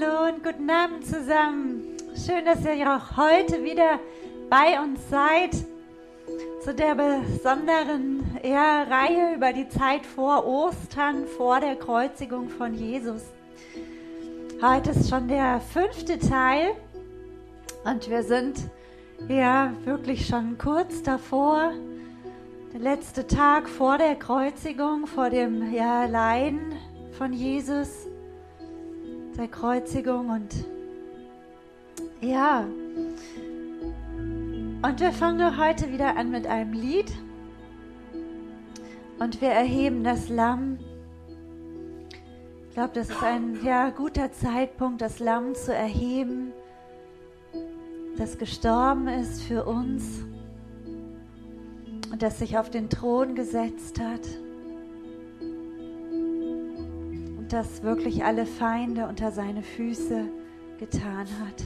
Hallo und guten Abend zusammen. Schön, dass ihr auch heute wieder bei uns seid zu der besonderen ja, Reihe über die Zeit vor Ostern, vor der Kreuzigung von Jesus. Heute ist schon der fünfte Teil und wir sind ja wirklich schon kurz davor. Der letzte Tag vor der Kreuzigung, vor dem ja, Leiden von Jesus der Kreuzigung und ja. Und wir fangen heute wieder an mit einem Lied und wir erheben das Lamm. Ich glaube, das ist ein ja, guter Zeitpunkt, das Lamm zu erheben, das gestorben ist für uns und das sich auf den Thron gesetzt hat das wirklich alle Feinde unter seine Füße getan hat.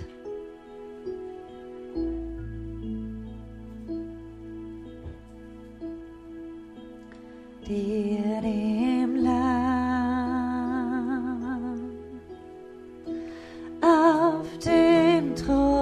Dir dem Lamm auf dem Thron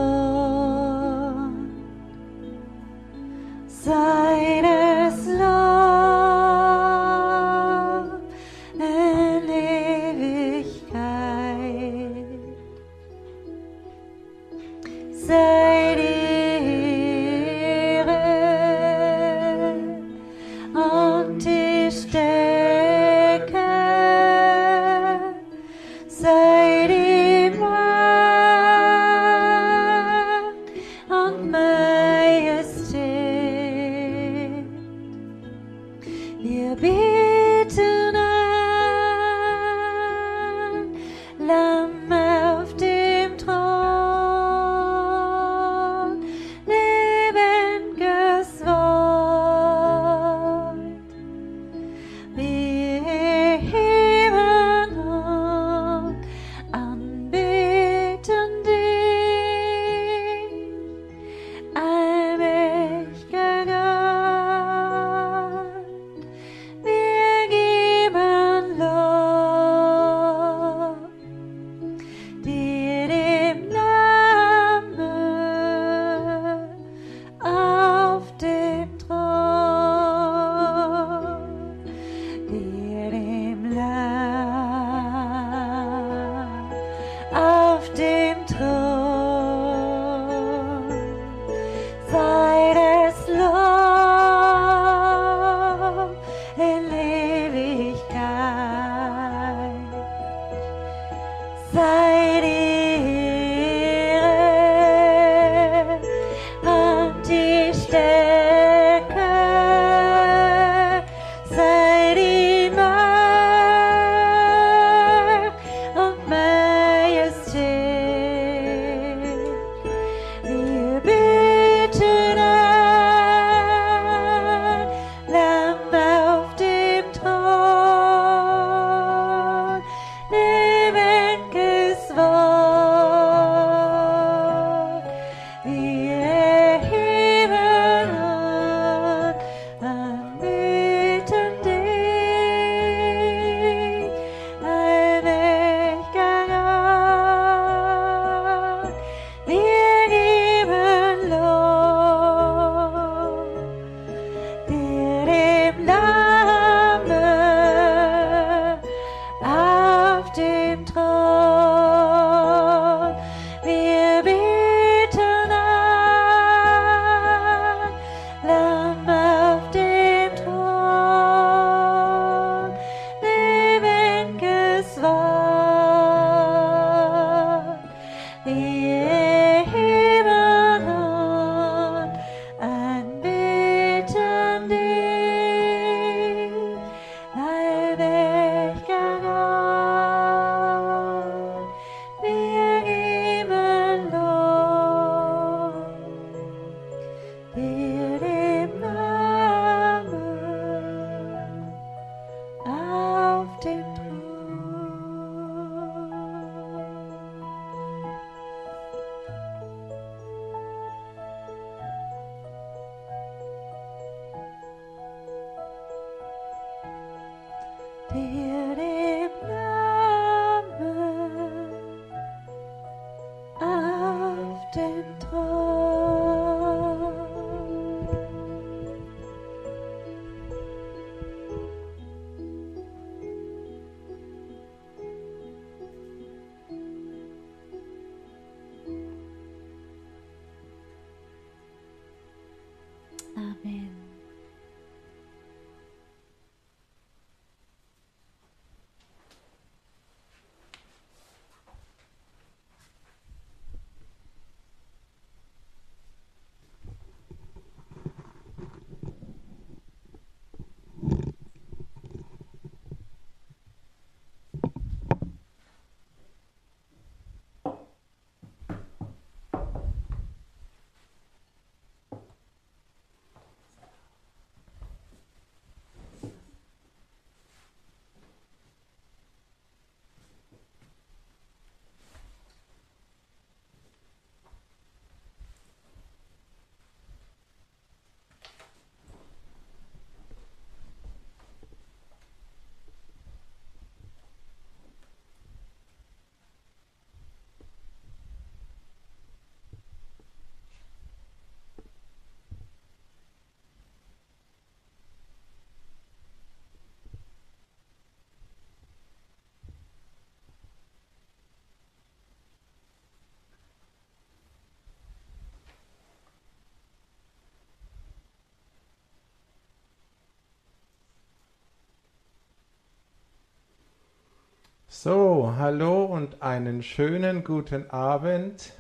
So, hallo und einen schönen guten Abend.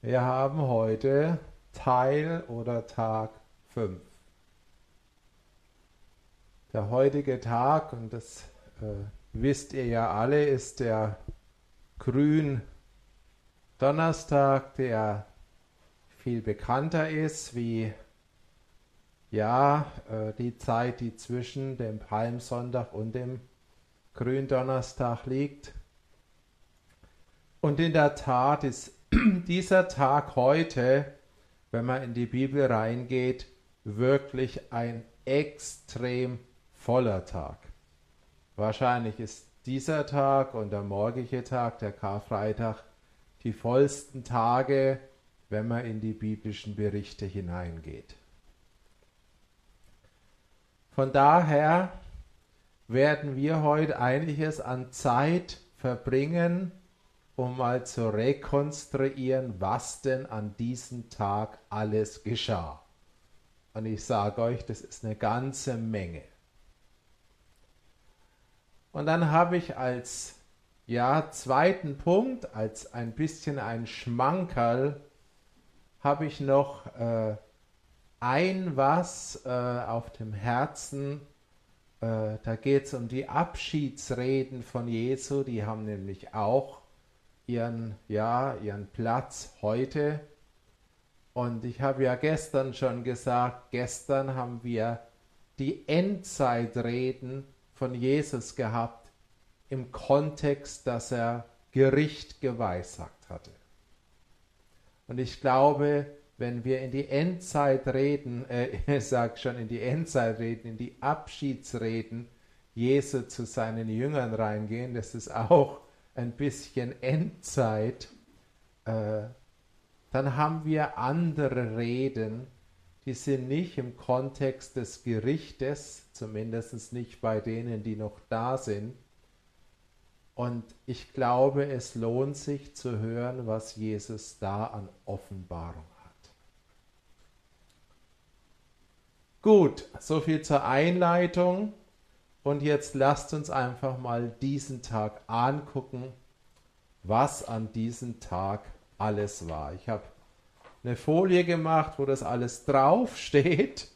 Wir haben heute Teil oder Tag 5. Der heutige Tag, und das äh, wisst ihr ja alle, ist der Grün Donnerstag, der viel bekannter ist wie ja, äh, die Zeit, die zwischen dem Palmsonntag und dem Gründonnerstag liegt. Und in der Tat ist dieser Tag heute, wenn man in die Bibel reingeht, wirklich ein extrem voller Tag. Wahrscheinlich ist dieser Tag und der morgige Tag, der Karfreitag, die vollsten Tage, wenn man in die biblischen Berichte hineingeht. Von daher werden wir heute einiges an Zeit verbringen, um mal zu rekonstruieren, was denn an diesem Tag alles geschah. Und ich sage euch, das ist eine ganze Menge. Und dann habe ich als ja, zweiten Punkt, als ein bisschen ein Schmankerl, habe ich noch äh, ein was äh, auf dem Herzen, äh, da geht es um die Abschiedsreden von Jesu, die haben nämlich auch ihren, ja, ihren Platz heute. Und ich habe ja gestern schon gesagt, gestern haben wir die Endzeitreden von Jesus gehabt im Kontext, dass er Gericht geweissagt hatte. Und ich glaube, wenn wir in die Endzeit reden, äh, ich sage schon in die Endzeit reden, in die Abschiedsreden Jesu zu seinen Jüngern reingehen, das ist auch ein bisschen Endzeit, äh, dann haben wir andere Reden, die sind nicht im Kontext des Gerichtes, zumindest nicht bei denen, die noch da sind. Und ich glaube, es lohnt sich zu hören, was Jesus da an Offenbarung Gut, so viel zur Einleitung. Und jetzt lasst uns einfach mal diesen Tag angucken, was an diesem Tag alles war. Ich habe eine Folie gemacht, wo das alles drauf steht.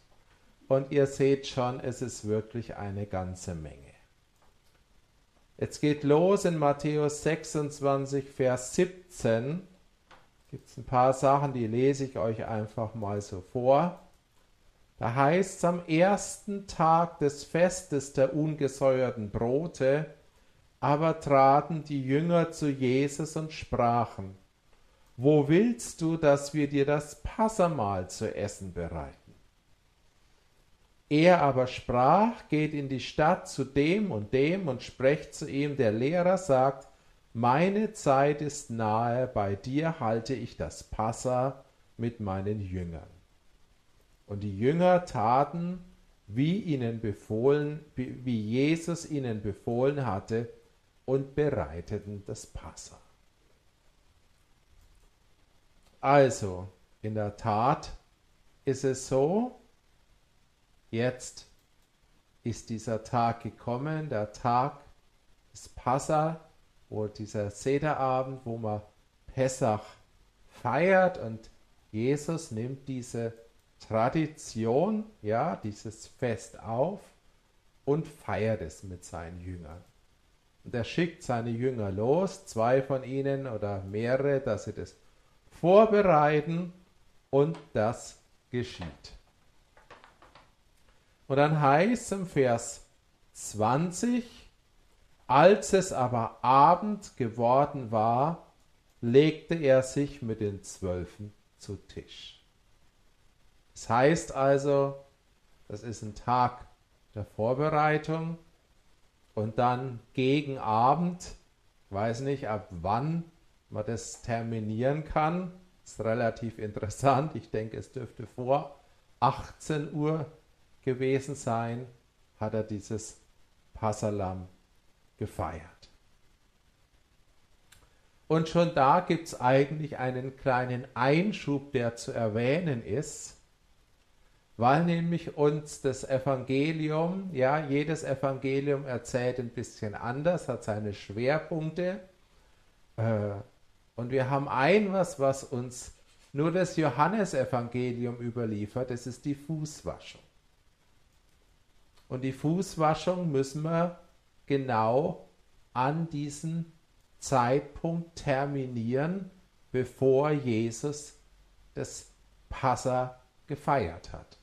Und ihr seht schon, es ist wirklich eine ganze Menge. Jetzt geht los in Matthäus 26, Vers 17. Gibt es ein paar Sachen, die lese ich euch einfach mal so vor. Da heißt es am ersten Tag des Festes der ungesäuerten Brote, aber traten die Jünger zu Jesus und sprachen, Wo willst du, dass wir dir das Passamahl zu essen bereiten? Er aber sprach, geht in die Stadt zu dem und dem und sprecht zu ihm, der Lehrer sagt, meine Zeit ist nahe, bei dir halte ich das Passa mit meinen Jüngern. Und die Jünger taten, wie ihnen befohlen, wie Jesus ihnen befohlen hatte, und bereiteten das Passa. Also, in der Tat ist es so, jetzt ist dieser Tag gekommen, der Tag des Passa, wo dieser Sederabend, wo man Pessach feiert und Jesus nimmt diese Tradition, ja, dieses Fest auf und feiert es mit seinen Jüngern. Und er schickt seine Jünger los, zwei von ihnen oder mehrere, dass sie das vorbereiten und das geschieht. Und dann heißt im Vers 20, als es aber Abend geworden war, legte er sich mit den Zwölfen zu Tisch. Das heißt also, das ist ein Tag der Vorbereitung und dann gegen Abend, ich weiß nicht, ab wann man das terminieren kann, ist relativ interessant. Ich denke, es dürfte vor 18 Uhr gewesen sein, hat er dieses Passalam gefeiert. Und schon da gibt es eigentlich einen kleinen Einschub, der zu erwähnen ist. Weil nämlich uns das Evangelium, ja, jedes Evangelium erzählt ein bisschen anders, hat seine Schwerpunkte. Äh, und wir haben ein was, was uns nur das Johannesevangelium überliefert, das ist die Fußwaschung. Und die Fußwaschung müssen wir genau an diesem Zeitpunkt terminieren, bevor Jesus das Passa gefeiert hat.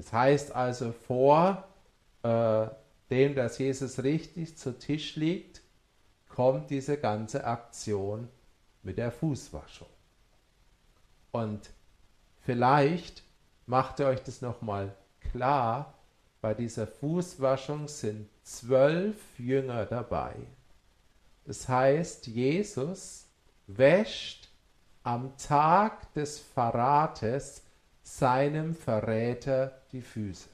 Das heißt also vor äh, dem, dass Jesus richtig zu Tisch liegt, kommt diese ganze Aktion mit der Fußwaschung. Und vielleicht macht ihr euch das nochmal klar, bei dieser Fußwaschung sind zwölf Jünger dabei. Das heißt, Jesus wäscht am Tag des Verrates seinem Verräter die Füße.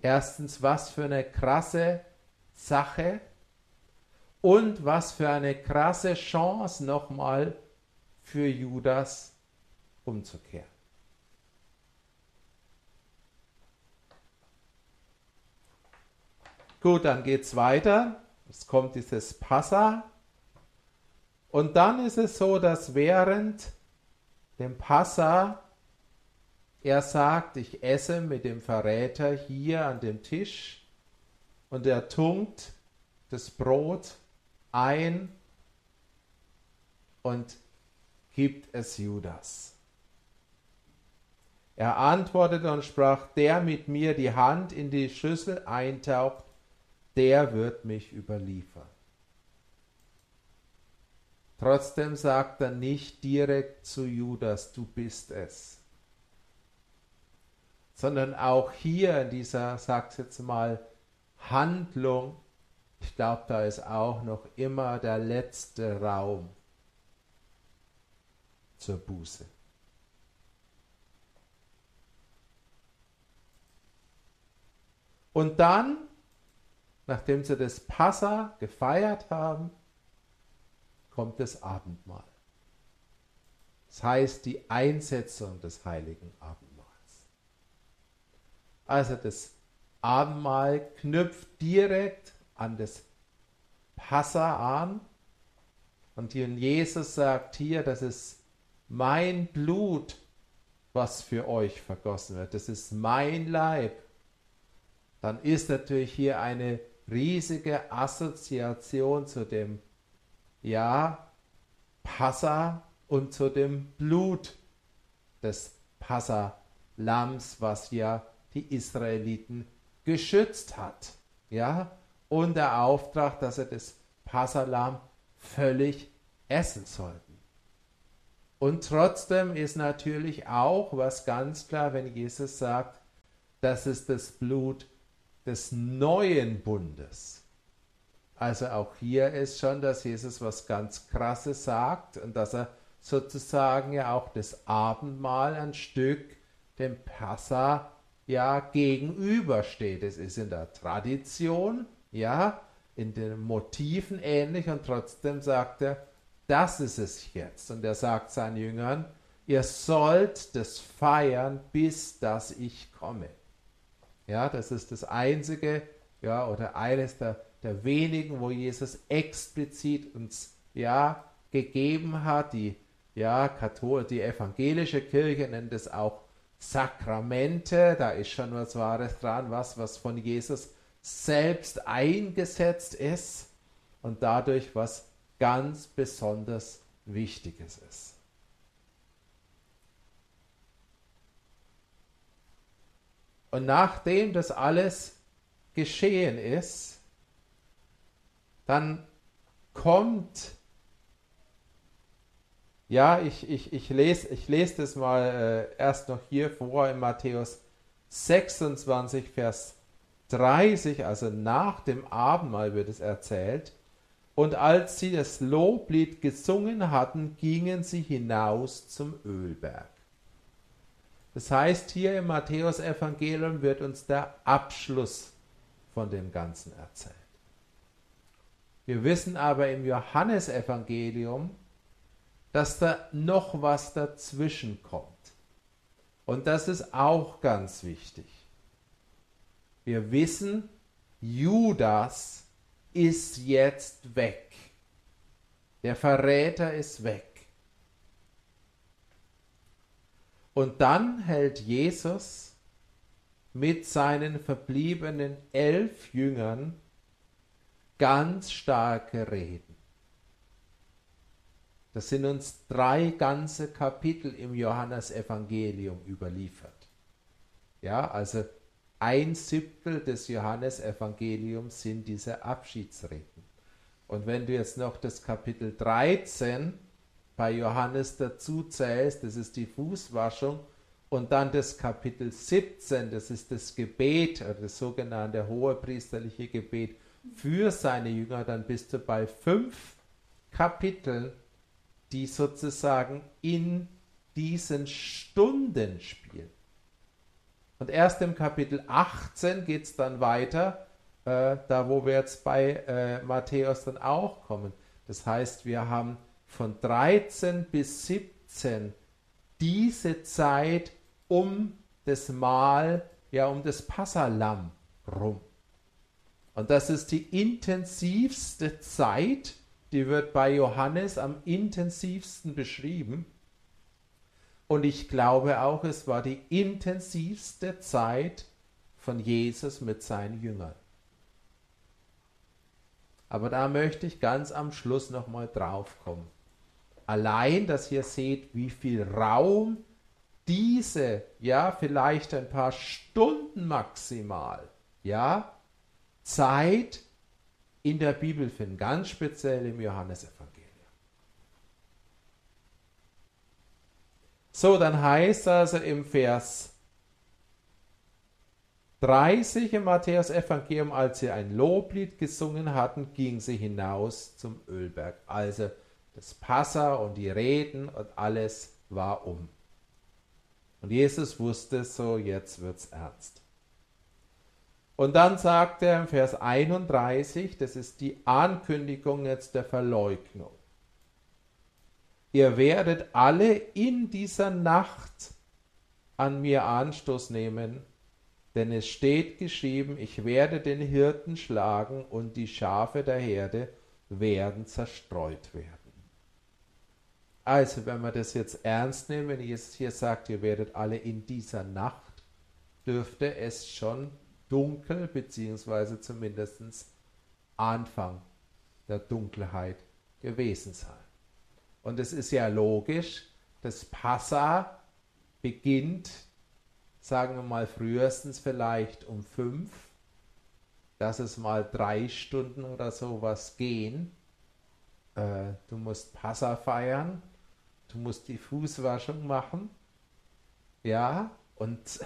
Erstens, was für eine krasse Sache und was für eine krasse Chance nochmal für Judas umzukehren. Gut, dann geht es weiter. Es kommt dieses Passa. Und dann ist es so, dass während dem Passa er sagt, ich esse mit dem Verräter hier an dem Tisch und er tunkt das Brot ein und gibt es Judas. Er antwortete und sprach, der mit mir die Hand in die Schüssel eintaucht, der wird mich überliefern. Trotzdem sagt er nicht direkt zu Judas, du bist es, sondern auch hier in dieser, sag's jetzt mal, Handlung, ich glaube, da ist auch noch immer der letzte Raum zur Buße. Und dann, nachdem sie das Passa gefeiert haben, kommt das Abendmahl. Das heißt die Einsetzung des heiligen Abendmahls. Also das Abendmahl knüpft direkt an das Passa an. Und Jesus sagt hier, das ist mein Blut, was für euch vergossen wird. Das ist mein Leib. Dann ist natürlich hier eine riesige Assoziation zu dem, ja, Passa und zu dem Blut des Passa-Lamms, was ja die Israeliten geschützt hat. Ja, und der Auftrag, dass er das Passalam völlig essen sollten. Und trotzdem ist natürlich auch was ganz klar, wenn Jesus sagt, das ist das Blut des neuen Bundes. Also auch hier ist schon, dass Jesus was ganz Krasses sagt und dass er sozusagen ja auch das Abendmahl ein Stück dem Passa ja gegenübersteht. Es ist in der Tradition, ja, in den Motiven ähnlich und trotzdem sagt er, das ist es jetzt. Und er sagt seinen Jüngern, ihr sollt das feiern, bis dass ich komme. Ja, das ist das einzige, ja, oder eines der, der wenigen, wo Jesus explizit uns, ja, gegeben hat. Die, ja, Kathol die evangelische Kirche nennt es auch Sakramente. Da ist schon was Wahres dran, was, was von Jesus selbst eingesetzt ist und dadurch was ganz besonders Wichtiges ist. Und nachdem das alles geschehen ist, dann kommt, ja, ich, ich, ich, lese, ich lese das mal äh, erst noch hier vor in Matthäus 26, Vers 30, also nach dem Abendmahl wird es erzählt. Und als sie das Loblied gesungen hatten, gingen sie hinaus zum Ölberg. Das heißt, hier im Matthäusevangelium wird uns der Abschluss von dem Ganzen erzählt. Wir wissen aber im Johannesevangelium, dass da noch was dazwischen kommt. Und das ist auch ganz wichtig. Wir wissen, Judas ist jetzt weg. Der Verräter ist weg. Und dann hält Jesus mit seinen verbliebenen elf Jüngern ganz starke Reden. Das sind uns drei ganze Kapitel im Johannesevangelium überliefert. Ja, also ein Siebtel des Johannesevangeliums sind diese Abschiedsreden. Und wenn du jetzt noch das Kapitel 13 bei Johannes dazu zählst, das ist die Fußwaschung, und dann das Kapitel 17, das ist das Gebet, oder das sogenannte hohepriesterliche Gebet für seine Jünger, dann bist du bei fünf Kapiteln, die sozusagen in diesen Stunden spielen. Und erst im Kapitel 18 geht es dann weiter, äh, da wo wir jetzt bei äh, Matthäus dann auch kommen. Das heißt, wir haben von 13 bis 17 diese Zeit um das Mahl, ja um das Passalam rum. Und das ist die intensivste Zeit, die wird bei Johannes am intensivsten beschrieben. Und ich glaube auch, es war die intensivste Zeit von Jesus mit seinen Jüngern. Aber da möchte ich ganz am Schluss nochmal drauf kommen allein, dass ihr seht, wie viel Raum diese, ja, vielleicht ein paar Stunden maximal, ja, Zeit in der Bibel finden, ganz speziell im Johannesevangelium. So, dann heißt also im Vers 30 im Matthäus Evangelium, als sie ein Loblied gesungen hatten, gingen sie hinaus zum Ölberg. Also das Passa und die Reden und alles war um. Und Jesus wusste so, jetzt wird's ernst. Und dann sagt er im Vers 31, das ist die Ankündigung jetzt der Verleugnung. Ihr werdet alle in dieser Nacht an mir Anstoß nehmen, denn es steht geschrieben, ich werde den Hirten schlagen und die Schafe der Herde werden zerstreut werden. Also, wenn wir das jetzt ernst nehmen, wenn Jesus hier sagt, ihr werdet alle in dieser Nacht, dürfte es schon dunkel, beziehungsweise zumindest Anfang der Dunkelheit gewesen sein. Und es ist ja logisch, das Passa beginnt, sagen wir mal frühestens vielleicht um fünf, dass es mal drei Stunden oder sowas gehen. Äh, du musst Passa feiern du musst die Fußwaschung machen, ja, und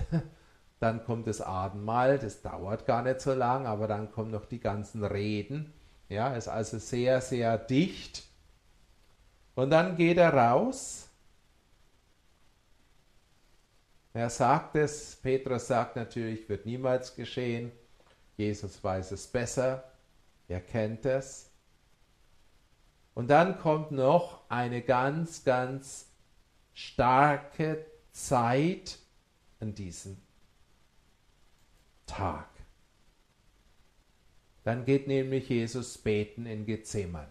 dann kommt das Abendmahl, das dauert gar nicht so lang, aber dann kommen noch die ganzen Reden, ja, ist also sehr, sehr dicht. Und dann geht er raus. Er sagt es, Petrus sagt natürlich, wird niemals geschehen. Jesus weiß es besser, er kennt es. Und dann kommt noch eine ganz, ganz starke Zeit an diesem Tag. Dann geht nämlich Jesus beten in Gethsemane.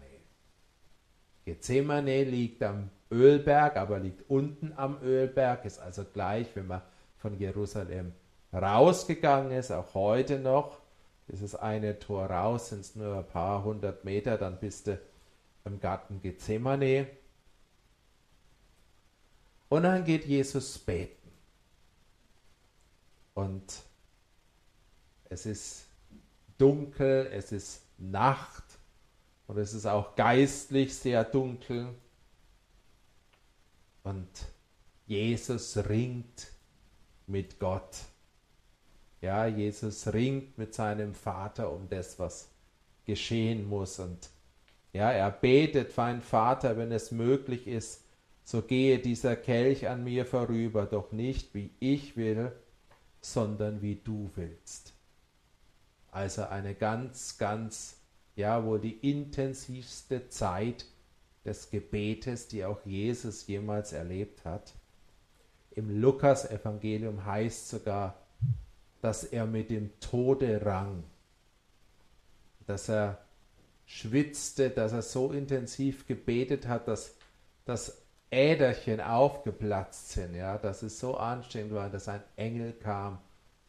Gethsemane liegt am Ölberg, aber liegt unten am Ölberg, ist also gleich, wenn man von Jerusalem rausgegangen ist, auch heute noch. Dieses eine Tor raus, sind es nur ein paar hundert Meter, dann bist du im Garten Gethsemane. Und dann geht Jesus beten. Und es ist dunkel, es ist Nacht und es ist auch geistlich sehr dunkel. Und Jesus ringt mit Gott. Ja, Jesus ringt mit seinem Vater um das, was geschehen muss. Und ja, er betet, mein Vater, wenn es möglich ist, so gehe dieser Kelch an mir vorüber, doch nicht wie ich will, sondern wie du willst. Also eine ganz, ganz, ja, wohl die intensivste Zeit des Gebetes, die auch Jesus jemals erlebt hat. Im Lukas-Evangelium heißt sogar, dass er mit dem Tode rang, dass er schwitzte, dass er so intensiv gebetet hat, dass das Äderchen aufgeplatzt sind, ja, dass es so anstrengend war, dass ein Engel kam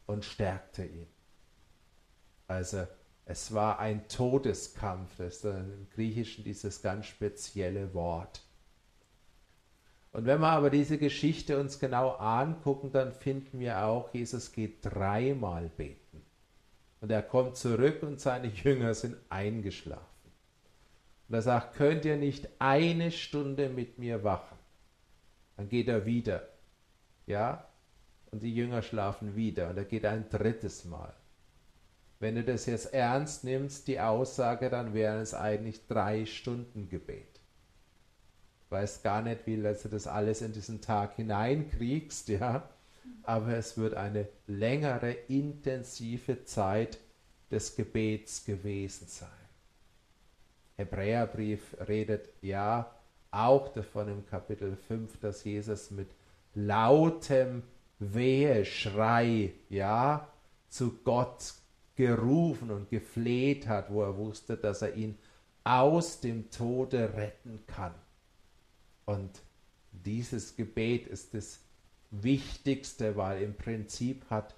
und stärkte ihn. Also es war ein Todeskampf, das ist im Griechischen dieses ganz spezielle Wort. Und wenn wir aber diese Geschichte uns genau angucken, dann finden wir auch, Jesus geht dreimal beten. Und er kommt zurück und seine Jünger sind eingeschlafen. Und er sagt, könnt ihr nicht eine Stunde mit mir wachen? Dann geht er wieder. Ja? Und die Jünger schlafen wieder. Und er geht ein drittes Mal. Wenn du das jetzt ernst nimmst, die Aussage, dann wären es eigentlich drei Stunden Gebet. Ich weiß gar nicht, wie du das alles in diesen Tag hineinkriegst, ja. Aber es wird eine längere, intensive Zeit des Gebets gewesen sein. Hebräerbrief redet ja auch davon im Kapitel 5, dass Jesus mit lautem Weheschrei, ja, zu Gott gerufen und gefleht hat, wo er wusste, dass er ihn aus dem Tode retten kann. Und dieses Gebet ist das Wichtigste, weil im Prinzip hat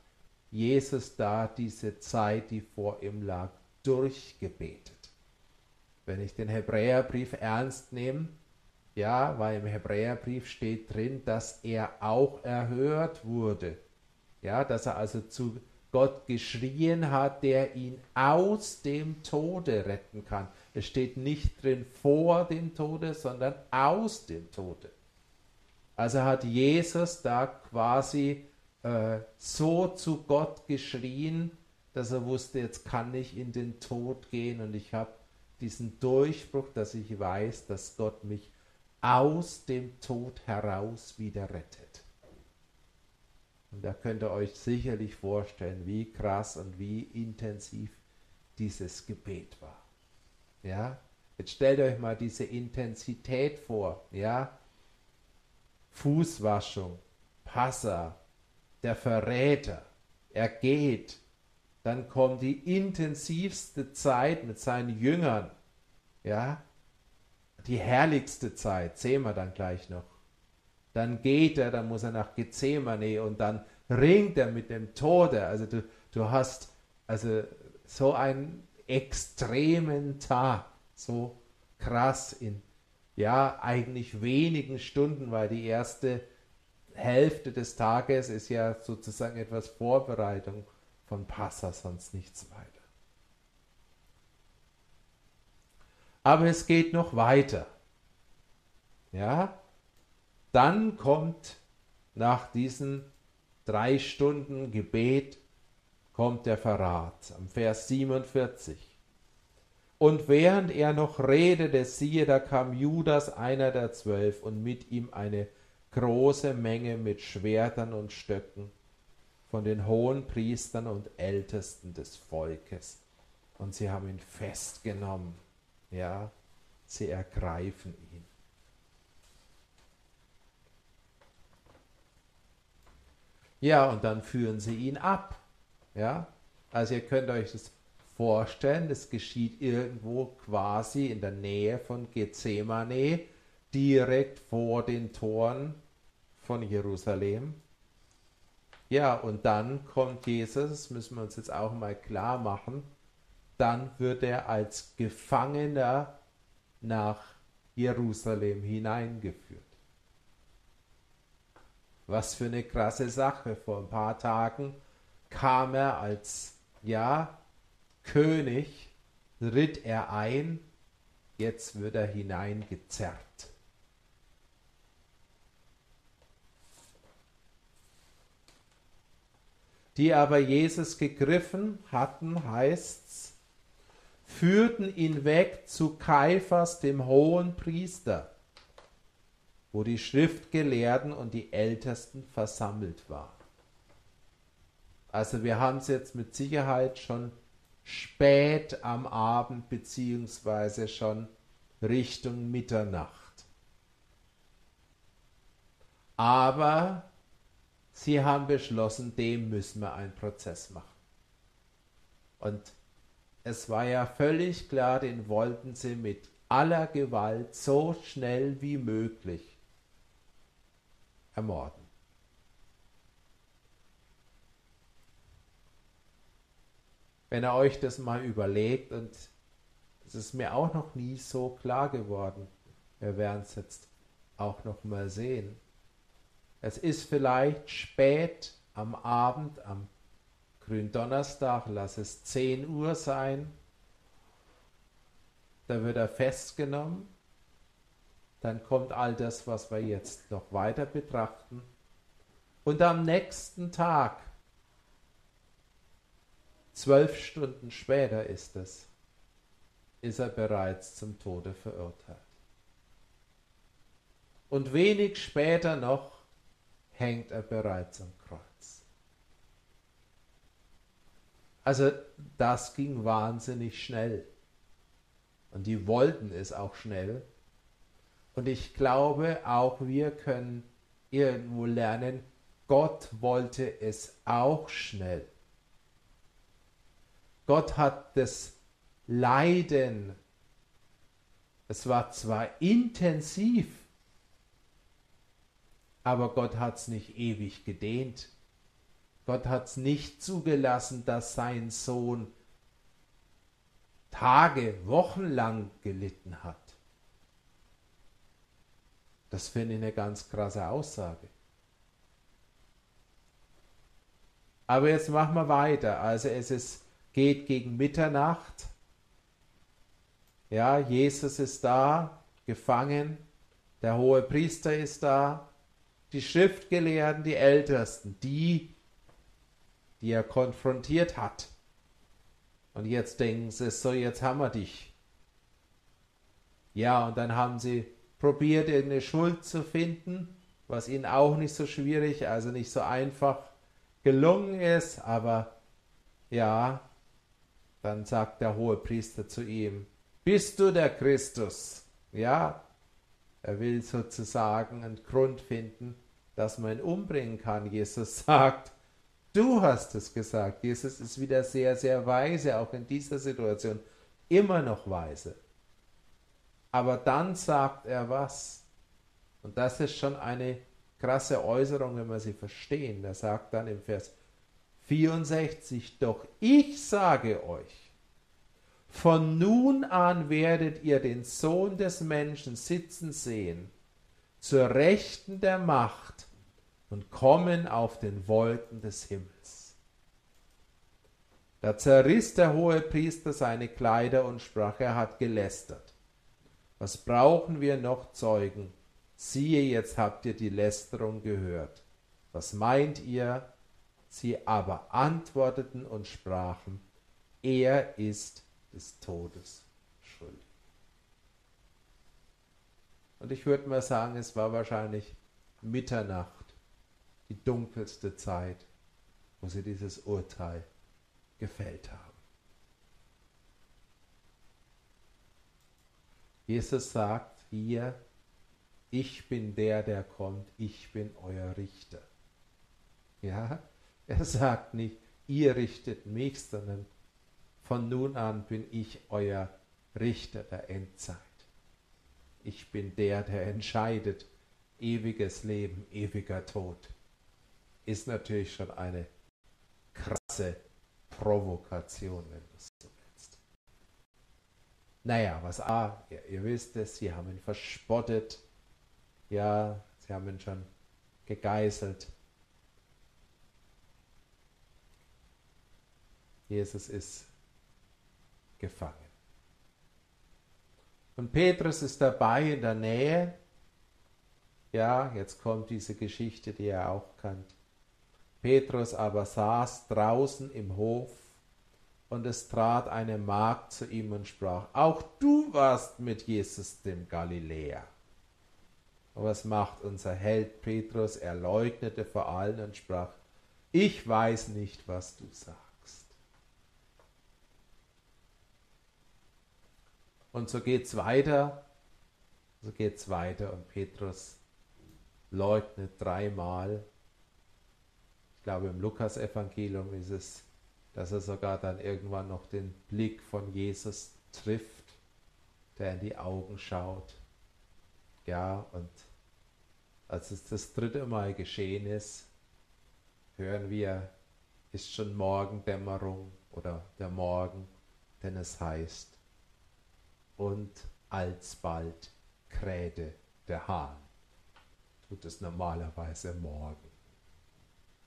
Jesus da diese Zeit, die vor ihm lag, durchgebetet. Wenn ich den Hebräerbrief ernst nehme, ja, weil im Hebräerbrief steht drin, dass er auch erhört wurde. Ja, dass er also zu Gott geschrien hat, der ihn aus dem Tode retten kann. Es steht nicht drin vor dem Tode, sondern aus dem Tode. Also hat Jesus da quasi äh, so zu Gott geschrien, dass er wusste, jetzt kann ich in den Tod gehen und ich habe diesen Durchbruch, dass ich weiß, dass Gott mich aus dem Tod heraus wieder rettet. Und da könnt ihr euch sicherlich vorstellen, wie krass und wie intensiv dieses Gebet war. Ja? Jetzt stellt euch mal diese Intensität vor, ja? Fußwaschung, Passa, der Verräter, er geht, dann kommt die intensivste Zeit mit seinen Jüngern, ja? Die herrlichste Zeit, sehen wir dann gleich noch dann geht er, dann muss er nach Gethsemane und dann ringt er mit dem Tode. Also du, du hast also so einen extremen Tag, so krass in ja eigentlich wenigen Stunden, weil die erste Hälfte des Tages ist ja sozusagen etwas Vorbereitung von Passa, sonst nichts weiter. Aber es geht noch weiter. Ja, dann kommt nach diesen drei Stunden Gebet, kommt der Verrat am Vers 47. Und während er noch redete, siehe, da kam Judas, einer der zwölf, und mit ihm eine große Menge mit Schwertern und Stöcken von den hohen Priestern und Ältesten des Volkes. Und sie haben ihn festgenommen. Ja, sie ergreifen ihn. Ja, und dann führen sie ihn ab. Ja, also ihr könnt euch das vorstellen, das geschieht irgendwo quasi in der Nähe von Gethsemane, direkt vor den Toren von Jerusalem. Ja, und dann kommt Jesus, das müssen wir uns jetzt auch mal klar machen, dann wird er als Gefangener nach Jerusalem hineingeführt. Was für eine krasse Sache. Vor ein paar Tagen kam er als, ja, König, ritt er ein, jetzt wird er hineingezerrt. Die aber Jesus gegriffen hatten, heißt's, führten ihn weg zu Kaiphas, dem hohen Priester wo die Schriftgelehrten und die Ältesten versammelt waren. Also wir haben es jetzt mit Sicherheit schon spät am Abend beziehungsweise schon Richtung Mitternacht. Aber Sie haben beschlossen, dem müssen wir einen Prozess machen. Und es war ja völlig klar, den wollten sie mit aller Gewalt so schnell wie möglich ermorden. Wenn ihr euch das mal überlegt, und es ist mir auch noch nie so klar geworden, wir werden es jetzt auch noch mal sehen. Es ist vielleicht spät am Abend, am Gründonnerstag, lass es 10 Uhr sein. Da wird er festgenommen. Dann kommt all das, was wir jetzt noch weiter betrachten. Und am nächsten Tag, zwölf Stunden später ist es, ist er bereits zum Tode verurteilt. Und wenig später noch hängt er bereits am Kreuz. Also das ging wahnsinnig schnell. Und die wollten es auch schnell. Und ich glaube, auch wir können irgendwo lernen, Gott wollte es auch schnell. Gott hat das Leiden, es war zwar intensiv, aber Gott hat es nicht ewig gedehnt. Gott hat es nicht zugelassen, dass sein Sohn Tage, Wochen lang gelitten hat. Das finde ich eine ganz krasse Aussage. Aber jetzt machen wir weiter. Also es ist, geht gegen Mitternacht. Ja, Jesus ist da, gefangen. Der hohe Priester ist da die Schriftgelehrten, die Ältesten, die, die er konfrontiert hat. Und jetzt denken sie, so, jetzt haben wir dich. Ja, und dann haben sie probiert, irgendeine Schuld zu finden, was ihnen auch nicht so schwierig, also nicht so einfach gelungen ist, aber ja, dann sagt der hohe Priester zu ihm, bist du der Christus? Ja, er will sozusagen einen Grund finden, dass man ihn umbringen kann. Jesus sagt, du hast es gesagt. Jesus ist wieder sehr, sehr weise, auch in dieser Situation. Immer noch weise. Aber dann sagt er was. Und das ist schon eine krasse Äußerung, wenn wir sie verstehen. Er sagt dann im Vers 64, doch ich sage euch, von nun an werdet ihr den Sohn des Menschen sitzen sehen, zur Rechten der Macht und kommen auf den Wolken des Himmels. Da zerriss der hohe Priester seine Kleider und sprach, er hat gelästert. Was brauchen wir noch Zeugen? Siehe, jetzt habt ihr die Lästerung gehört. Was meint ihr? Sie aber antworteten und sprachen, er ist des Todes schuldig. Und ich würde mal sagen, es war wahrscheinlich Mitternacht, die dunkelste Zeit, wo sie dieses Urteil gefällt haben. Jesus sagt hier, ich bin der, der kommt, ich bin euer Richter. Ja, er sagt nicht, ihr richtet mich, sondern von nun an bin ich euer Richter der Endzeit. Ich bin der, der entscheidet, ewiges Leben, ewiger Tod. Ist natürlich schon eine krasse Provokation, wenn du es. Naja, was A, ihr, ihr wisst es, sie haben ihn verspottet. Ja, sie haben ihn schon gegeißelt. Jesus ist gefangen. Und Petrus ist dabei in der Nähe. Ja, jetzt kommt diese Geschichte, die er auch kannt. Petrus aber saß draußen im Hof und es trat eine Magd zu ihm und sprach, auch du warst mit Jesus dem Galiläer. Und was macht unser Held Petrus? Er leugnete vor allen und sprach, ich weiß nicht, was du sagst. Und so geht es weiter, so geht es weiter und Petrus leugnet dreimal, glaube im Lukas-Evangelium ist es, dass er sogar dann irgendwann noch den Blick von Jesus trifft, der in die Augen schaut. Ja, und als es das dritte Mal geschehen ist, hören wir, ist schon Morgendämmerung oder der Morgen, denn es heißt, und alsbald krähte der Hahn. Tut es normalerweise morgen.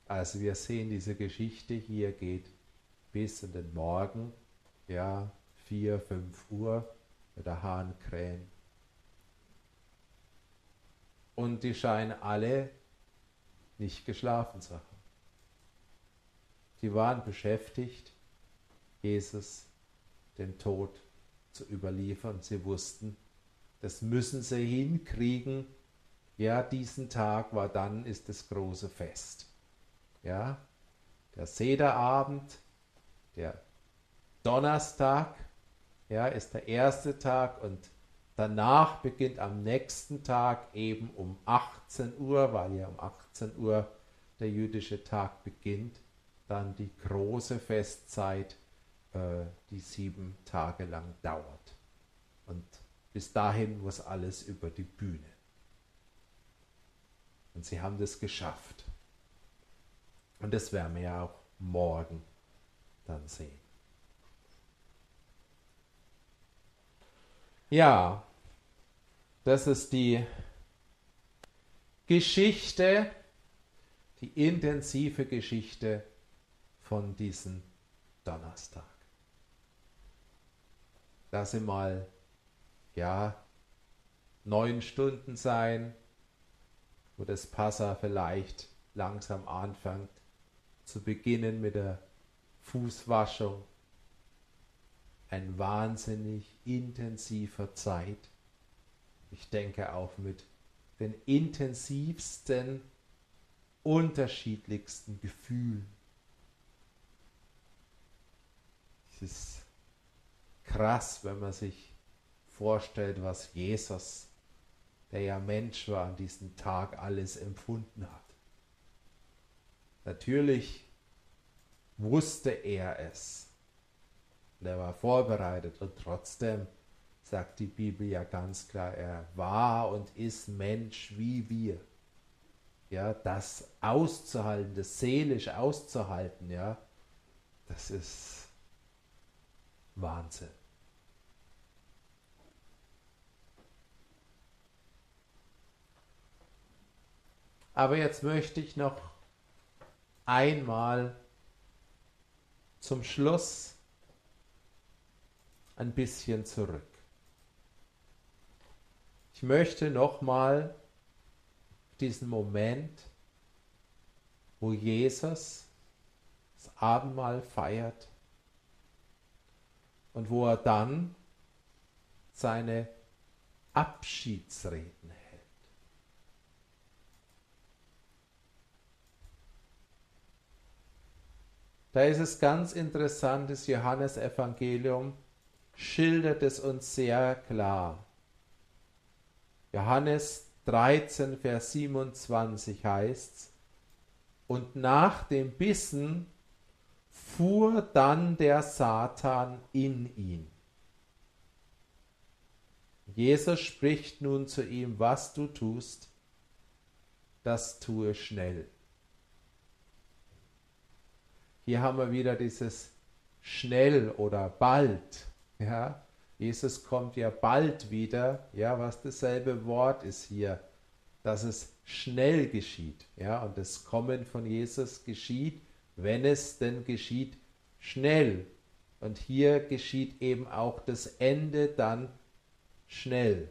Also wir sehen, diese Geschichte hier geht bis in den Morgen, ja, 4, 5 Uhr, wird der Hahn krähen. Und die scheinen alle nicht geschlafen zu haben. Die waren beschäftigt, Jesus den Tod zu überliefern. Sie wussten, das müssen sie hinkriegen. Ja, diesen Tag war dann ist das große Fest. Ja, der Sederabend, der Donnerstag, ja, ist der erste Tag und danach beginnt am nächsten Tag eben um 18 Uhr, weil ja um 18 Uhr der jüdische Tag beginnt, dann die große Festzeit, äh, die sieben Tage lang dauert. Und bis dahin muss alles über die Bühne. Und sie haben das geschafft. Und das werden wir ja auch morgen dann sehen. Ja, das ist die Geschichte, die intensive Geschichte von diesem Donnerstag. Lass sie mal, ja, neun Stunden sein, wo das Passa vielleicht langsam anfängt zu beginnen mit der Fußwaschung. Ein wahnsinnig intensiver Zeit. Ich denke auch mit den intensivsten, unterschiedlichsten Gefühlen. Es ist krass, wenn man sich vorstellt, was Jesus, der ja Mensch war, an diesem Tag alles empfunden hat. Natürlich wusste er es. Und er war vorbereitet und trotzdem sagt die Bibel ja ganz klar, er war und ist Mensch wie wir. Ja, das auszuhalten, das seelisch auszuhalten, ja, das ist Wahnsinn. Aber jetzt möchte ich noch einmal zum Schluss ein bisschen zurück. Ich möchte nochmal diesen Moment, wo Jesus das Abendmahl feiert und wo er dann seine Abschiedsreden hält. Da ist es ganz interessant, das Johannesevangelium schildert es uns sehr klar. Johannes 13, Vers 27 heißt und nach dem Bissen fuhr dann der Satan in ihn. Jesus spricht nun zu ihm, was du tust, das tue schnell. Hier haben wir wieder dieses schnell oder bald. Ja, Jesus kommt ja bald wieder, ja, was dasselbe Wort ist hier, dass es schnell geschieht. Ja, und das Kommen von Jesus geschieht, wenn es denn geschieht, schnell. Und hier geschieht eben auch das Ende dann schnell.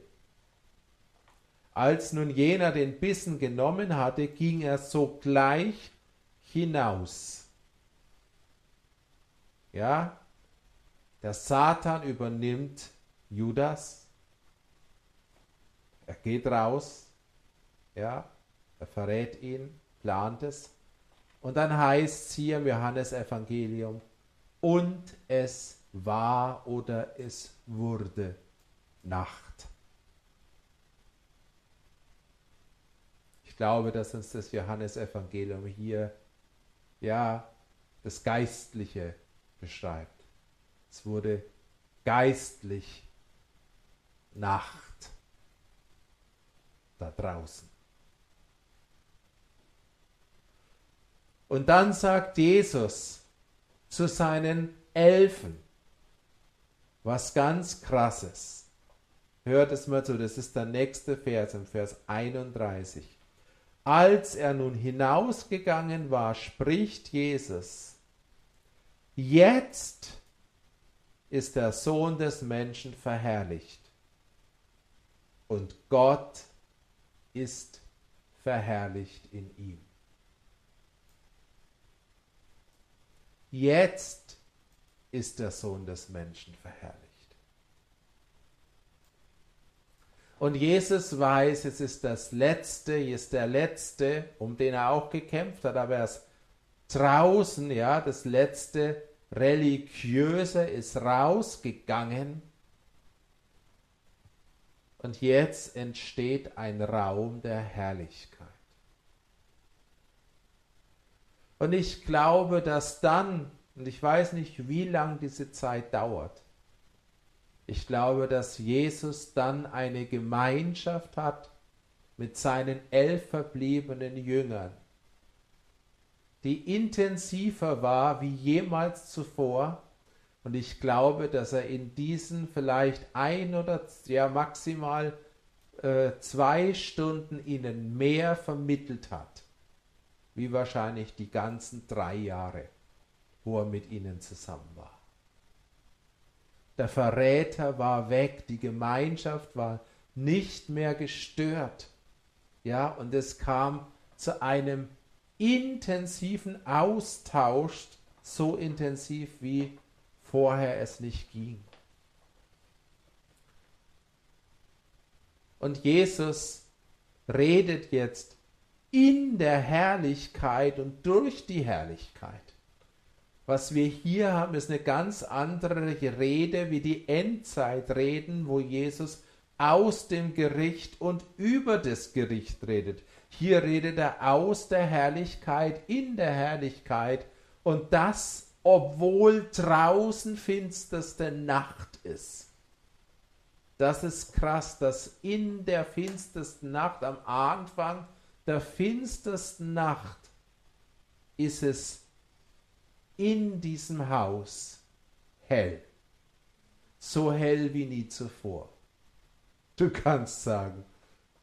Als nun jener den Bissen genommen hatte, ging er sogleich hinaus ja, der Satan übernimmt Judas. Er geht raus. Ja, er verrät ihn, plant es. Und dann heißt es hier im Johannesevangelium, und es war oder es wurde Nacht. Ich glaube, dass uns das Johannesevangelium hier ja, das Geistliche beschreibt. Es wurde geistlich Nacht da draußen. Und dann sagt Jesus zu seinen Elfen was ganz Krasses. Hört es mal zu, das ist der nächste Vers im Vers 31. Als er nun hinausgegangen war, spricht Jesus, jetzt ist der Sohn des Menschen verherrlicht und Gott ist verherrlicht in ihm. Jetzt ist der Sohn des Menschen verherrlicht. Und Jesus weiß, es ist das Letzte, ist der Letzte, um den er auch gekämpft hat, aber er ist draußen, ja, das Letzte Religiöse ist rausgegangen. Und jetzt entsteht ein Raum der Herrlichkeit. Und ich glaube, dass dann, und ich weiß nicht, wie lang diese Zeit dauert, ich glaube, dass Jesus dann eine Gemeinschaft hat mit seinen elf verbliebenen Jüngern, die intensiver war wie jemals zuvor. Und ich glaube, dass er in diesen vielleicht ein oder ja maximal äh, zwei Stunden ihnen mehr vermittelt hat, wie wahrscheinlich die ganzen drei Jahre, wo er mit ihnen zusammen war. Der Verräter war weg, die Gemeinschaft war nicht mehr gestört. Ja, und es kam zu einem intensiven Austausch, so intensiv wie vorher es nicht ging. Und Jesus redet jetzt in der Herrlichkeit und durch die Herrlichkeit. Was wir hier haben, ist eine ganz andere Rede wie die Endzeitreden, wo Jesus aus dem Gericht und über das Gericht redet. Hier redet er aus der Herrlichkeit, in der Herrlichkeit und das, obwohl draußen finsterste Nacht ist. Das ist krass, dass in der finstersten Nacht, am Anfang der finstersten Nacht, ist es in diesem Haus hell. So hell wie nie zuvor. Du kannst sagen,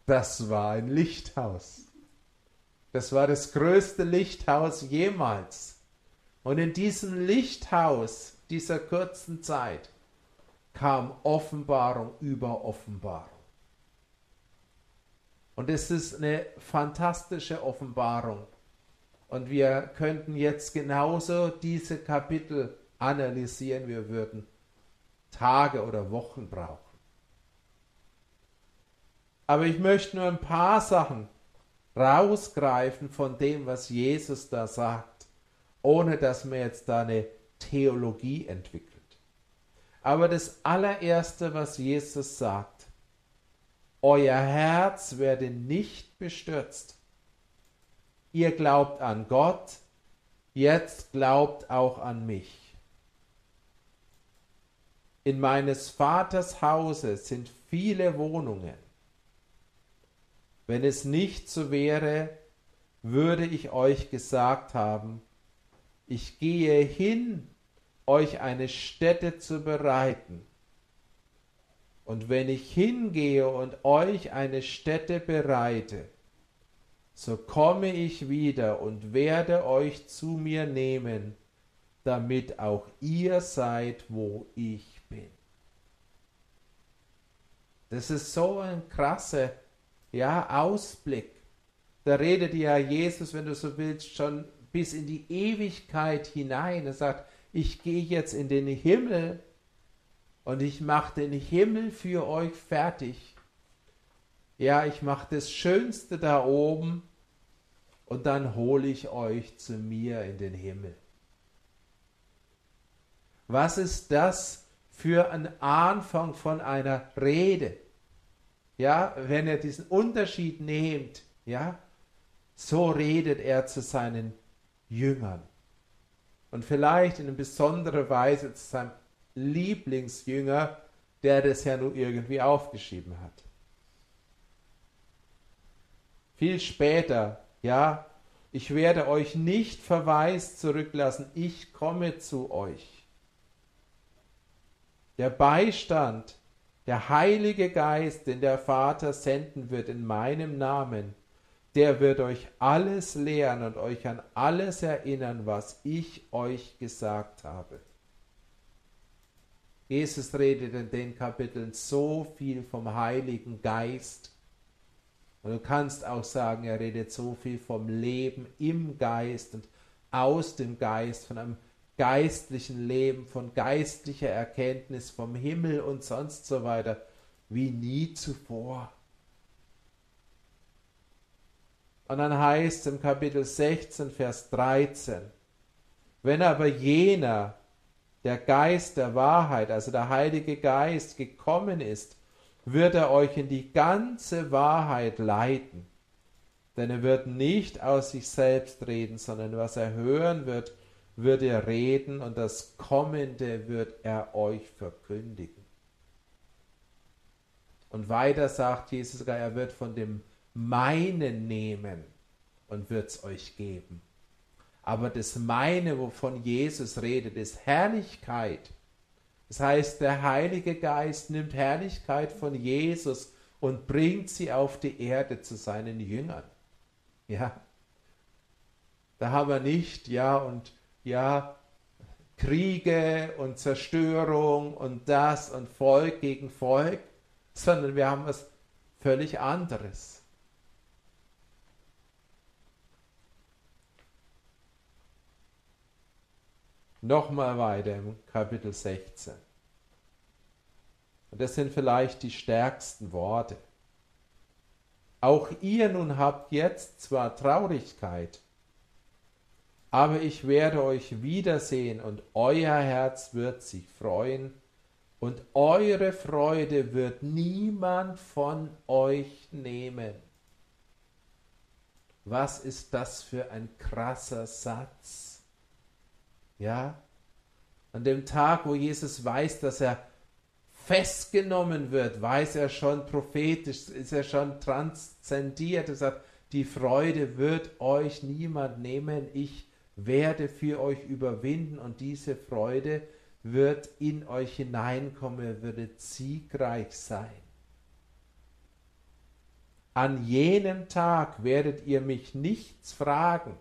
das war ein Lichthaus. Das war das größte Lichthaus jemals. Und in diesem Lichthaus dieser kurzen Zeit kam Offenbarung über Offenbarung. Und es ist eine fantastische Offenbarung, und wir könnten jetzt genauso diese Kapitel analysieren. Wir würden Tage oder Wochen brauchen. Aber ich möchte nur ein paar Sachen rausgreifen von dem, was Jesus da sagt, ohne dass man jetzt da eine Theologie entwickelt. Aber das allererste, was Jesus sagt, euer Herz werde nicht bestürzt ihr glaubt an Gott, jetzt glaubt auch an mich. In meines Vaters Hause sind viele Wohnungen. Wenn es nicht so wäre, würde ich euch gesagt haben, ich gehe hin, euch eine Stätte zu bereiten. Und wenn ich hingehe und euch eine Stätte bereite, so komme ich wieder und werde euch zu mir nehmen, damit auch ihr seid, wo ich bin. Das ist so ein krasser ja, Ausblick. Da redet ja Jesus, wenn du so willst, schon bis in die Ewigkeit hinein. Er sagt, ich gehe jetzt in den Himmel und ich mache den Himmel für euch fertig ja, ich mache das Schönste da oben und dann hole ich euch zu mir in den Himmel. Was ist das für ein Anfang von einer Rede? Ja, wenn er diesen Unterschied nehmt, ja, so redet er zu seinen Jüngern. Und vielleicht in besonderer Weise zu seinem Lieblingsjünger, der das ja nur irgendwie aufgeschrieben hat. Viel später, ja, ich werde euch nicht verwaist zurücklassen, ich komme zu euch. Der Beistand, der Heilige Geist, den der Vater senden wird in meinem Namen, der wird euch alles lehren und euch an alles erinnern, was ich euch gesagt habe. Jesus redet in den Kapiteln so viel vom Heiligen Geist. Und du kannst auch sagen, er redet so viel vom Leben im Geist und aus dem Geist, von einem geistlichen Leben, von geistlicher Erkenntnis vom Himmel und sonst so weiter, wie nie zuvor. Und dann heißt es im Kapitel 16, Vers 13, wenn aber jener, der Geist der Wahrheit, also der Heilige Geist, gekommen ist, wird er euch in die ganze Wahrheit leiten. Denn er wird nicht aus sich selbst reden, sondern was er hören wird, wird er reden und das Kommende wird er euch verkündigen. Und weiter sagt Jesus sogar, er wird von dem meinen nehmen und wird es euch geben. Aber das meine, wovon Jesus redet, ist Herrlichkeit. Das heißt, der Heilige Geist nimmt Herrlichkeit von Jesus und bringt sie auf die Erde zu seinen Jüngern. Ja. Da haben wir nicht, ja, und ja, Kriege und Zerstörung und das und Volk gegen Volk, sondern wir haben was völlig anderes. Nochmal weiter im Kapitel 16. Und das sind vielleicht die stärksten Worte. Auch ihr nun habt jetzt zwar Traurigkeit, aber ich werde euch wiedersehen und euer Herz wird sich freuen und eure Freude wird niemand von euch nehmen. Was ist das für ein krasser Satz? Ja, an dem Tag, wo Jesus weiß, dass er festgenommen wird, weiß er schon prophetisch, ist er schon transzendiert. Er sagt, die Freude wird euch niemand nehmen, ich werde für euch überwinden und diese Freude wird in euch hineinkommen, wird siegreich sein. An jenem Tag werdet ihr mich nichts fragen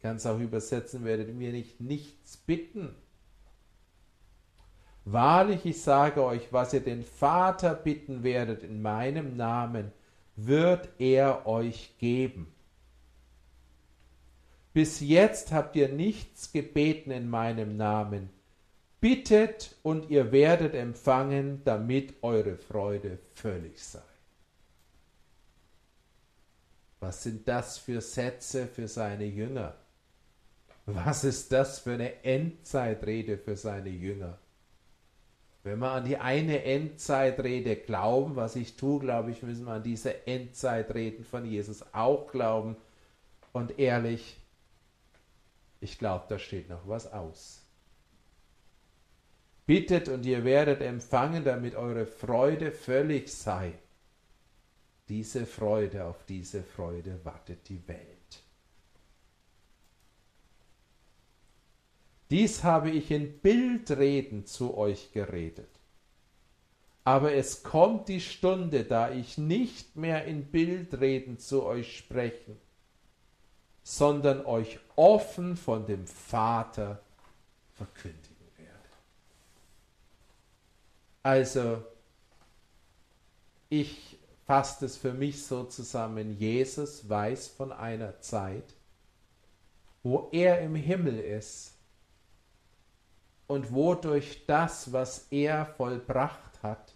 kann es auch übersetzen, werdet mir nicht nichts bitten. Wahrlich, ich sage euch, was ihr den Vater bitten werdet in meinem Namen, wird er euch geben. Bis jetzt habt ihr nichts gebeten in meinem Namen. Bittet und ihr werdet empfangen, damit eure Freude völlig sei. Was sind das für Sätze für seine Jünger? Was ist das für eine Endzeitrede für seine Jünger? Wenn wir an die eine Endzeitrede glauben, was ich tue, glaube ich, müssen wir an diese Endzeitreden von Jesus auch glauben. Und ehrlich, ich glaube, da steht noch was aus. Bittet und ihr werdet empfangen, damit eure Freude völlig sei. Diese Freude, auf diese Freude wartet die Welt. Dies habe ich in Bildreden zu euch geredet. Aber es kommt die Stunde, da ich nicht mehr in Bildreden zu euch sprechen, sondern euch offen von dem Vater verkündigen werde. Also, ich fasse es für mich so zusammen, Jesus weiß von einer Zeit, wo er im Himmel ist und wodurch das, was er vollbracht hat,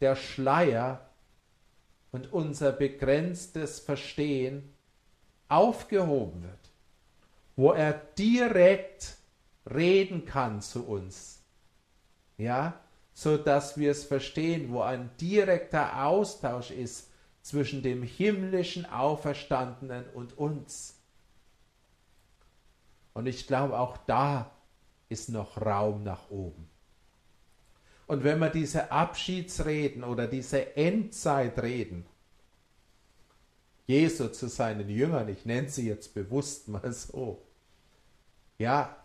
der Schleier und unser begrenztes Verstehen aufgehoben wird, wo er direkt reden kann zu uns, ja, so dass wir es verstehen, wo ein direkter Austausch ist zwischen dem himmlischen Auferstandenen und uns. Und ich glaube, auch da ist noch Raum nach oben. Und wenn wir diese Abschiedsreden oder diese Endzeitreden Jesu zu seinen Jüngern, ich nenne sie jetzt bewusst mal so, ja,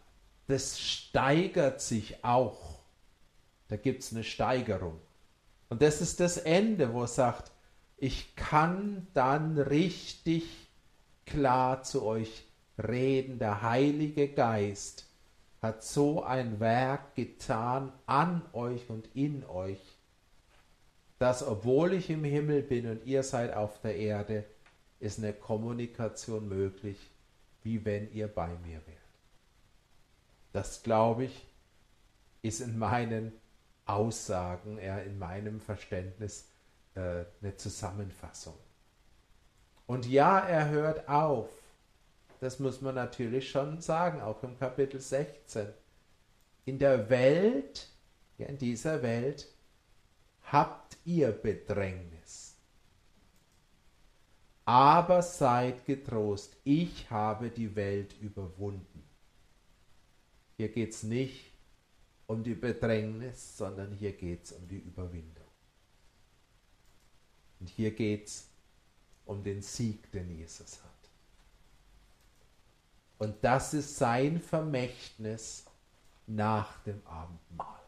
das steigert sich auch. Da gibt es eine Steigerung. Und das ist das Ende, wo er sagt, ich kann dann richtig klar zu euch reden. Der Heilige Geist hat so ein Werk getan an euch und in euch, dass obwohl ich im Himmel bin und ihr seid auf der Erde, ist eine Kommunikation möglich, wie wenn ihr bei mir wärt. Das glaube ich, ist in meinen Aussagen, ja, in meinem Verständnis äh, eine Zusammenfassung. Und ja, er hört auf. Das muss man natürlich schon sagen, auch im Kapitel 16. In der Welt, ja, in dieser Welt, habt ihr Bedrängnis. Aber seid getrost, ich habe die Welt überwunden. Hier geht es nicht um die Bedrängnis, sondern hier geht es um die Überwindung. Und hier geht es um den Sieg, den Jesus hat. Und das ist sein Vermächtnis nach dem Abendmahl.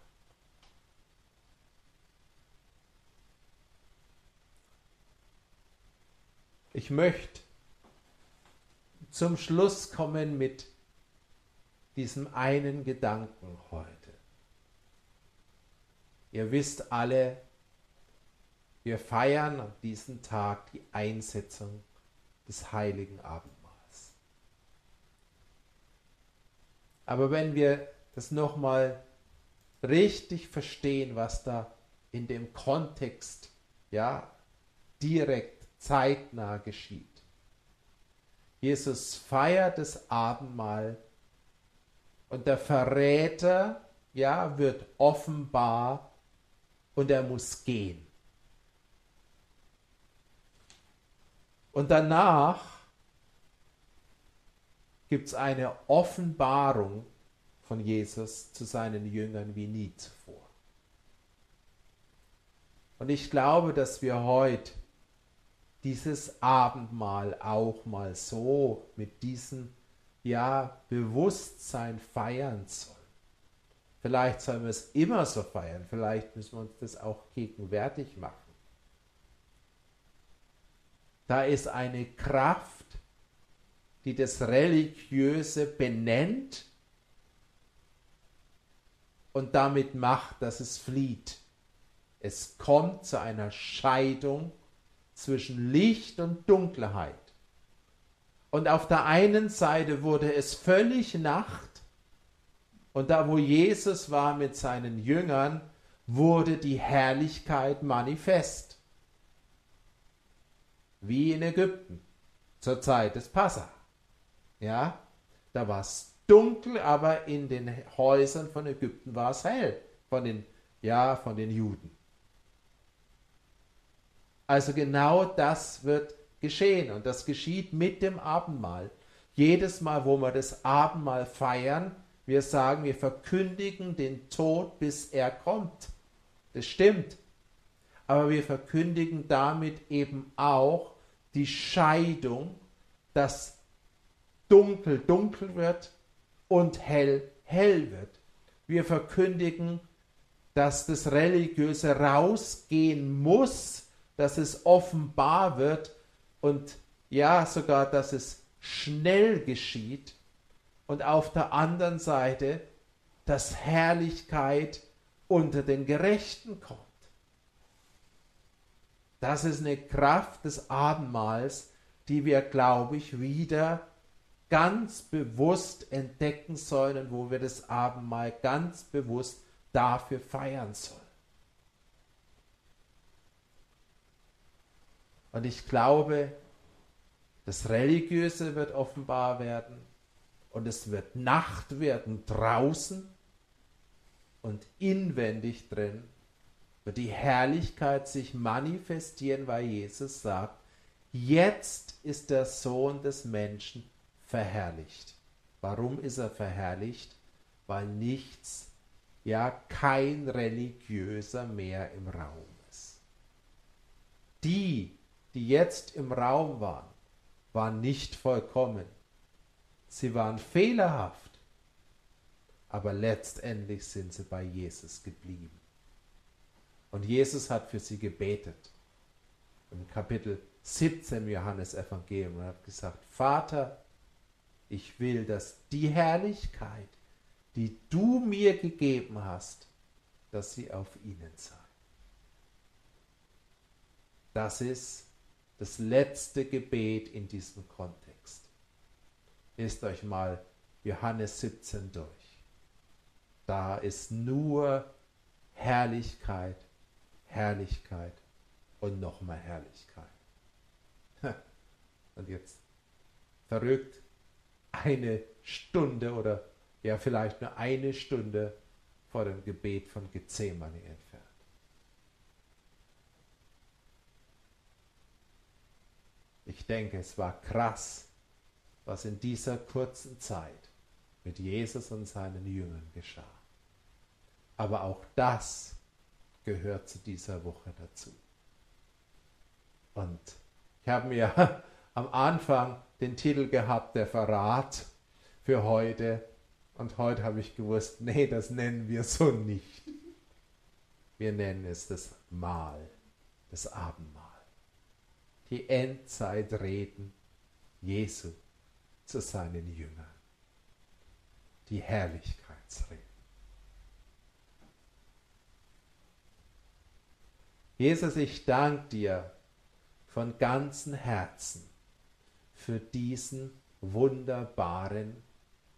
Ich möchte zum Schluss kommen mit diesem einen Gedanken heute. Ihr wisst alle, wir feiern an diesem Tag die Einsetzung des heiligen Abendmahls. Aber wenn wir das nochmal richtig verstehen, was da in dem Kontext ja direkt zeitnah geschieht. Jesus feiert das Abendmahl und der Verräter ja wird offenbar und er muss gehen. Und danach gibt es eine Offenbarung von Jesus zu seinen Jüngern wie nie zuvor. Und ich glaube, dass wir heute dieses Abendmahl auch mal so mit diesem ja, Bewusstsein feiern sollen. Vielleicht sollen wir es immer so feiern, vielleicht müssen wir uns das auch gegenwärtig machen. Da ist eine Kraft, die das Religiöse benennt und damit macht, dass es flieht. Es kommt zu einer Scheidung zwischen Licht und Dunkelheit. Und auf der einen Seite wurde es völlig Nacht und da, wo Jesus war mit seinen Jüngern, wurde die Herrlichkeit manifest wie in Ägypten zur Zeit des Passa. Ja, da war es dunkel, aber in den Häusern von Ägypten war es hell, von den, ja, von den Juden. Also genau das wird geschehen und das geschieht mit dem Abendmahl. Jedes Mal, wo wir das Abendmahl feiern, wir sagen, wir verkündigen den Tod, bis er kommt. Das stimmt aber wir verkündigen damit eben auch die Scheidung, dass dunkel dunkel wird und hell hell wird. Wir verkündigen, dass das Religiöse rausgehen muss, dass es offenbar wird und ja sogar, dass es schnell geschieht und auf der anderen Seite, dass Herrlichkeit unter den Gerechten kommt. Das ist eine Kraft des Abendmahls, die wir, glaube ich, wieder ganz bewusst entdecken sollen, wo wir das Abendmahl ganz bewusst dafür feiern sollen. Und ich glaube, das Religiöse wird offenbar werden und es wird Nacht werden draußen und inwendig drin wird die Herrlichkeit sich manifestieren, weil Jesus sagt, jetzt ist der Sohn des Menschen verherrlicht. Warum ist er verherrlicht? Weil nichts, ja kein religiöser mehr im Raum ist. Die, die jetzt im Raum waren, waren nicht vollkommen. Sie waren fehlerhaft, aber letztendlich sind sie bei Jesus geblieben. Und Jesus hat für sie gebetet. Im Kapitel 17 im Johannesevangelium und hat gesagt, Vater, ich will, dass die Herrlichkeit, die du mir gegeben hast, dass sie auf ihnen sei. Das ist das letzte Gebet in diesem Kontext. Lest euch mal Johannes 17 durch. Da ist nur Herrlichkeit, Herrlichkeit und nochmal Herrlichkeit. Und jetzt verrückt eine Stunde oder ja vielleicht nur eine Stunde vor dem Gebet von Gethsemane entfernt. Ich denke, es war krass, was in dieser kurzen Zeit mit Jesus und seinen Jüngern geschah. Aber auch das gehört zu dieser Woche dazu. Und ich habe mir am Anfang den Titel gehabt, der Verrat für heute. Und heute habe ich gewusst, nee, das nennen wir so nicht. Wir nennen es das Mahl, das Abendmahl. Die Endzeitreden Jesu zu seinen Jüngern. Die Herrlichkeitsreden. Jesus, ich danke dir von ganzem Herzen für diesen wunderbaren,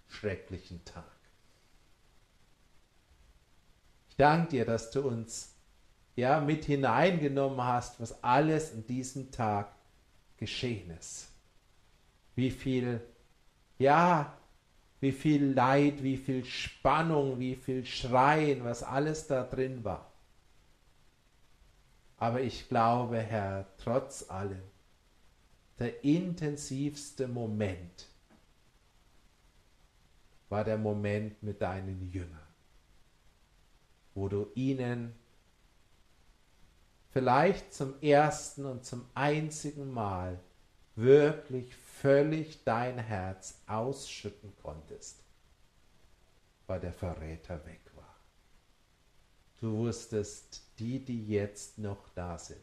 schrecklichen Tag. Ich danke dir, dass du uns ja mit hineingenommen hast, was alles in diesem Tag geschehen ist. Wie viel, ja, wie viel Leid, wie viel Spannung, wie viel Schreien, was alles da drin war. Aber ich glaube, Herr, trotz allem, der intensivste Moment war der Moment mit deinen Jüngern, wo du ihnen vielleicht zum ersten und zum einzigen Mal wirklich völlig dein Herz ausschütten konntest, weil der Verräter weg war. Du wusstest, die, die jetzt noch da sind,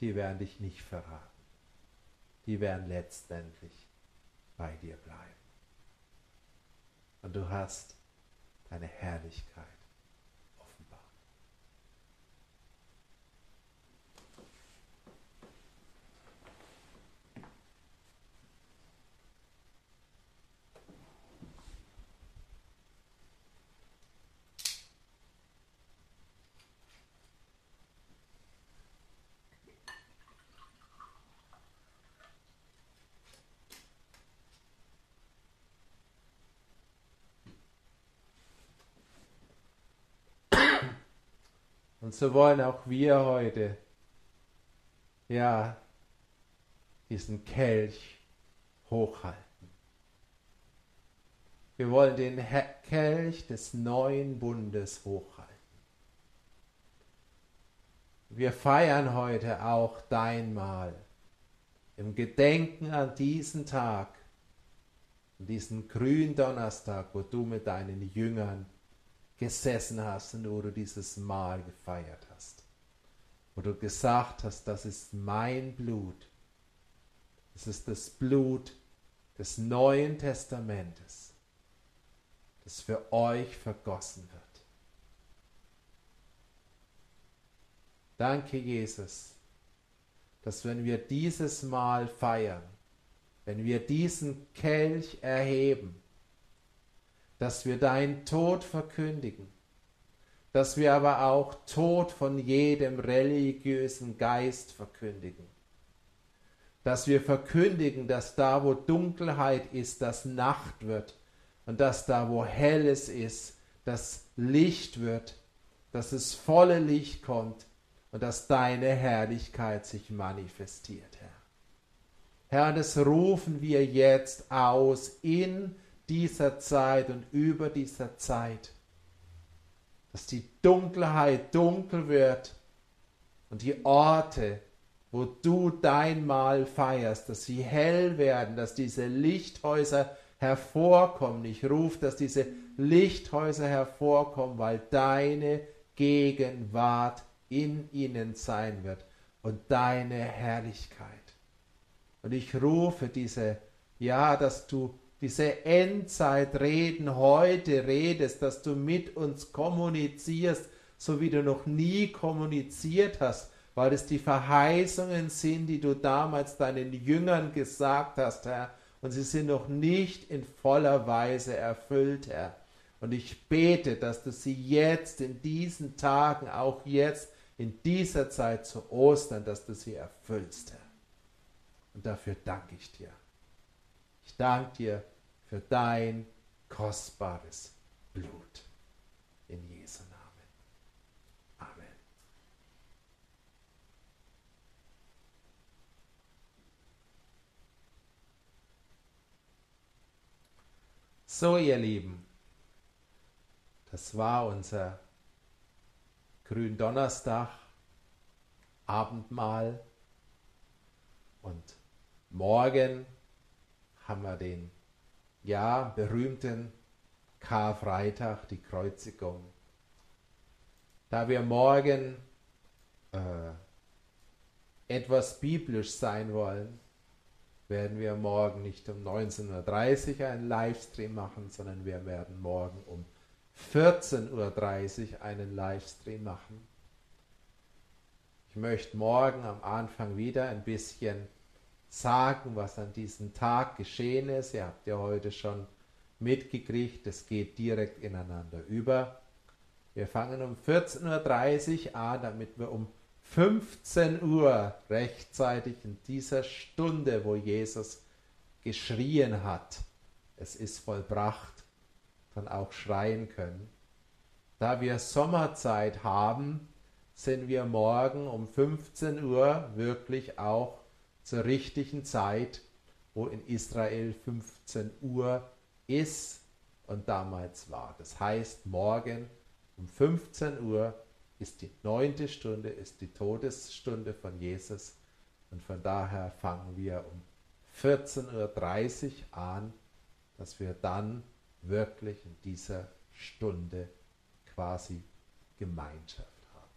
die werden dich nicht verraten. Die werden letztendlich bei dir bleiben. Und du hast deine Herrlichkeit Und so wollen auch wir heute, ja, diesen Kelch hochhalten. Wir wollen den Kelch des neuen Bundes hochhalten. Wir feiern heute auch dein Mahl im Gedenken an diesen Tag, an diesen grünen Donnerstag, wo du mit deinen Jüngern gesessen hast und wo du dieses Mahl gefeiert hast. Wo du gesagt hast, das ist mein Blut. Das ist das Blut des Neuen Testamentes, das für euch vergossen wird. Danke, Jesus, dass wenn wir dieses Mal feiern, wenn wir diesen Kelch erheben, dass wir deinen Tod verkündigen, dass wir aber auch Tod von jedem religiösen Geist verkündigen, dass wir verkündigen, dass da, wo Dunkelheit ist, dass Nacht wird und dass da, wo Helles ist, das Licht wird, dass es volle Licht kommt und dass deine Herrlichkeit sich manifestiert, Herr. Herr, das rufen wir jetzt aus in dieser Zeit und über dieser Zeit, dass die Dunkelheit dunkel wird und die Orte, wo du dein Mahl feierst, dass sie hell werden, dass diese Lichthäuser hervorkommen. Ich rufe, dass diese Lichthäuser hervorkommen, weil deine Gegenwart in ihnen sein wird und deine Herrlichkeit. Und ich rufe diese, ja, dass du diese Endzeitreden heute redest, dass du mit uns kommunizierst, so wie du noch nie kommuniziert hast, weil es die Verheißungen sind, die du damals deinen Jüngern gesagt hast, Herr, und sie sind noch nicht in voller Weise erfüllt, Herr. Und ich bete, dass du sie jetzt in diesen Tagen, auch jetzt in dieser Zeit zu Ostern, dass du sie erfüllst, Herr. Und dafür danke ich dir. Ich danke dir für dein kostbares Blut. In Jesu Namen. Amen. So, ihr Lieben, das war unser Gründonnerstag, Abendmahl und morgen haben wir den ja berühmten Karfreitag, die Kreuzigung. Da wir morgen äh, etwas biblisch sein wollen, werden wir morgen nicht um 19.30 Uhr einen Livestream machen, sondern wir werden morgen um 14.30 Uhr einen Livestream machen. Ich möchte morgen am Anfang wieder ein bisschen sagen, was an diesem Tag geschehen ist. Ihr habt ja heute schon mitgekriegt, es geht direkt ineinander über. Wir fangen um 14.30 Uhr an, damit wir um 15 Uhr rechtzeitig in dieser Stunde, wo Jesus geschrien hat, es ist vollbracht, dann auch schreien können. Da wir Sommerzeit haben, sind wir morgen um 15 Uhr wirklich auch zur richtigen Zeit, wo in Israel 15 Uhr ist und damals war. Das heißt, morgen um 15 Uhr ist die neunte Stunde, ist die Todesstunde von Jesus. Und von daher fangen wir um 14.30 Uhr an, dass wir dann wirklich in dieser Stunde quasi Gemeinschaft haben.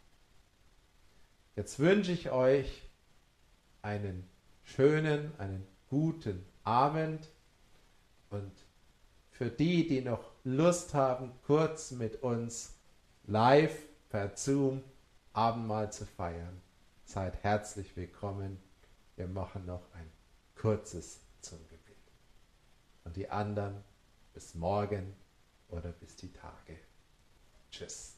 Jetzt wünsche ich euch einen schönen, einen guten Abend und für die, die noch Lust haben, kurz mit uns live per Zoom Abendmahl zu feiern. Seid herzlich willkommen. Wir machen noch ein kurzes zum Gebet. Und die anderen bis morgen oder bis die Tage. Tschüss.